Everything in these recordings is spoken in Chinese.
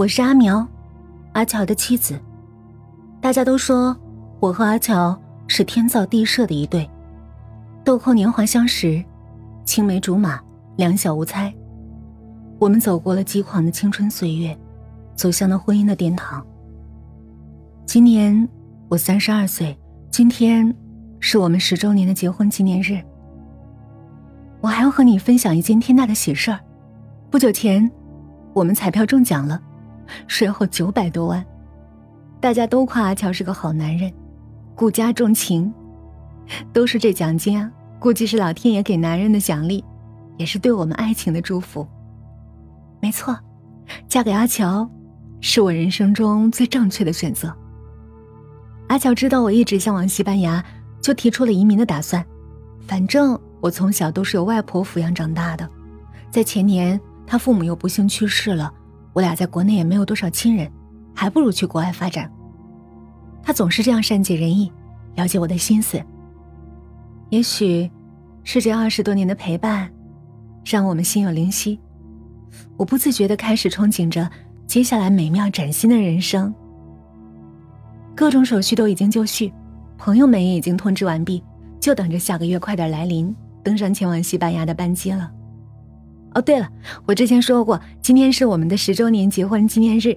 我是阿苗，阿乔的妻子。大家都说我和阿乔是天造地设的一对，豆蔻年华相识，青梅竹马，两小无猜。我们走过了激狂的青春岁月，走向了婚姻的殿堂。今年我三十二岁，今天是我们十周年的结婚纪念日。我还要和你分享一件天大的喜事儿，不久前，我们彩票中奖了，税后九百多万，大家都夸阿乔是个好男人，顾家重情，都是这奖金啊，估计是老天爷给男人的奖励，也是对我们爱情的祝福。没错，嫁给阿乔，是我人生中最正确的选择。阿乔知道我一直向往西班牙，就提出了移民的打算，反正。我从小都是由外婆抚养长大的，在前年他父母又不幸去世了，我俩在国内也没有多少亲人，还不如去国外发展。他总是这样善解人意，了解我的心思。也许，是这二十多年的陪伴，让我们心有灵犀。我不自觉的开始憧憬着接下来美妙崭新的人生。各种手续都已经就绪，朋友们也已经通知完毕，就等着下个月快点来临。登上前往西班牙的班机了。哦，对了，我之前说过，今天是我们的十周年结婚纪念日。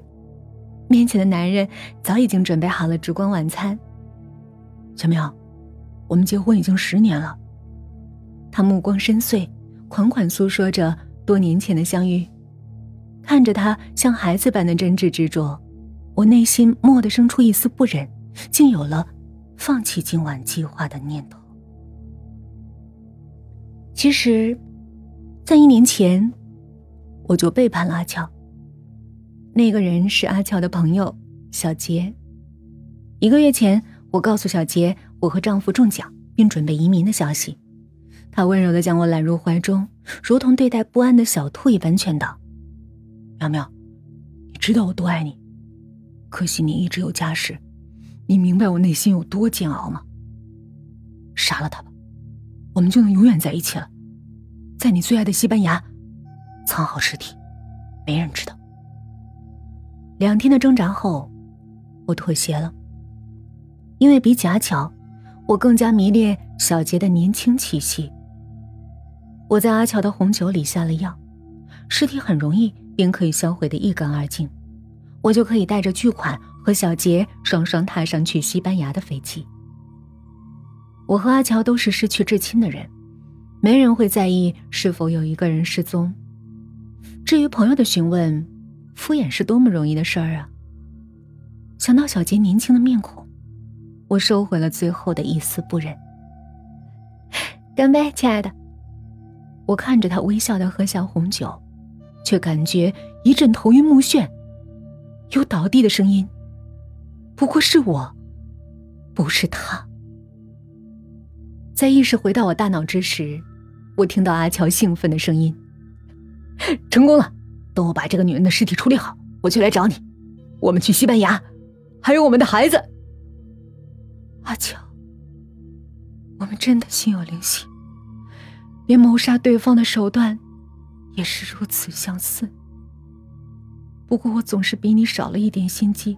面前的男人早已经准备好了烛光晚餐。小苗，我们结婚已经十年了。他目光深邃，款款诉说着多年前的相遇。看着他像孩子般的真挚执着，我内心蓦地生出一丝不忍，竟有了放弃今晚计划的念头。其实，在一年前，我就背叛了阿乔。那个人是阿乔的朋友小杰。一个月前，我告诉小杰我和丈夫中奖并准备移民的消息，他温柔的将我揽入怀中，如同对待不安的小兔一般劝导：“苗苗，你知道我多爱你，可惜你一直有家室，你明白我内心有多煎熬吗？杀了他吧。”我们就能永远在一起了，在你最爱的西班牙，藏好尸体，没人知道。两天的挣扎后，我妥协了，因为比起阿乔，我更加迷恋小杰的年轻气息。我在阿乔的红酒里下了药，尸体很容易便可以销毁的一干二净，我就可以带着巨款和小杰双双踏上去西班牙的飞机。我和阿乔都是失去至亲的人，没人会在意是否有一个人失踪。至于朋友的询问，敷衍是多么容易的事儿啊！想到小杰年轻的面孔，我收回了最后的一丝不忍。干杯，亲爱的！我看着他微笑的喝下红酒，却感觉一阵头晕目眩，有倒地的声音。不过是我，不是他。在意识回到我大脑之时，我听到阿乔兴奋的声音：“成功了！等我把这个女人的尸体处理好，我就来找你。我们去西班牙，还有我们的孩子。”阿乔，我们真的心有灵犀，连谋杀对方的手段也是如此相似。不过我总是比你少了一点心机，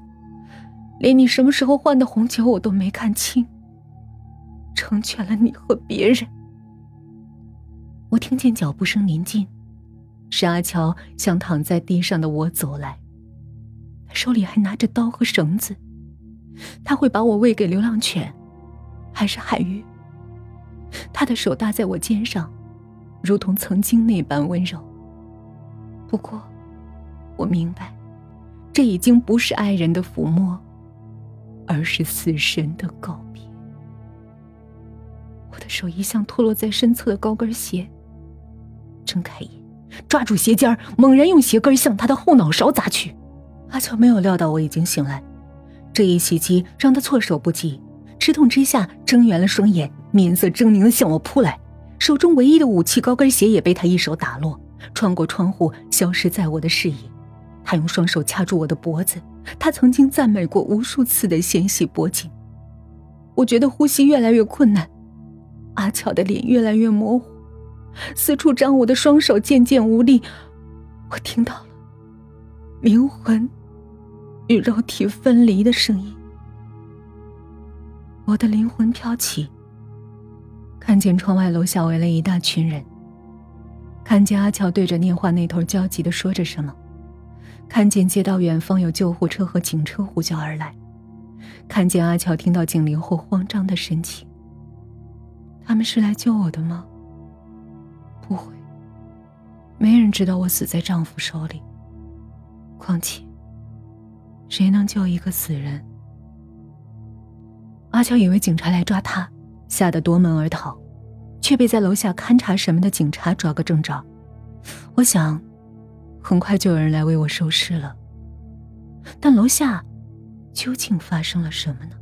连你什么时候换的红酒我都没看清。成全了你和别人。我听见脚步声临近，是阿乔向躺在地上的我走来，手里还拿着刀和绳子。他会把我喂给流浪犬，还是海鱼？他的手搭在我肩上，如同曾经那般温柔。不过，我明白，这已经不是爱人的抚摸，而是死神的告别。我的手一向脱落在身侧的高跟鞋，睁开眼，抓住鞋尖猛然用鞋跟向他的后脑勺砸去。阿乔没有料到我已经醒来，这一袭击让他措手不及，吃痛之下睁圆了双眼，面色狰狞的向我扑来，手中唯一的武器高跟鞋也被他一手打落，穿过窗户消失在我的视野。他用双手掐住我的脖子，他曾经赞美过无数次的纤细脖颈，我觉得呼吸越来越困难。阿乔的脸越来越模糊，四处张我的双手渐渐无力。我听到了灵魂与肉体分离的声音。我的灵魂飘起，看见窗外楼下围了一大群人，看见阿乔对着电话那头焦急的说着什么，看见街道远方有救护车和警车呼啸而来，看见阿乔听到警铃后慌张的神情。他们是来救我的吗？没人知道我死在丈夫手里。况且，谁能救一个死人？阿乔以为警察来抓他，吓得夺门而逃，却被在楼下勘察什么的警察抓个正着。我想，很快就有人来为我收尸了。但楼下究竟发生了什么呢？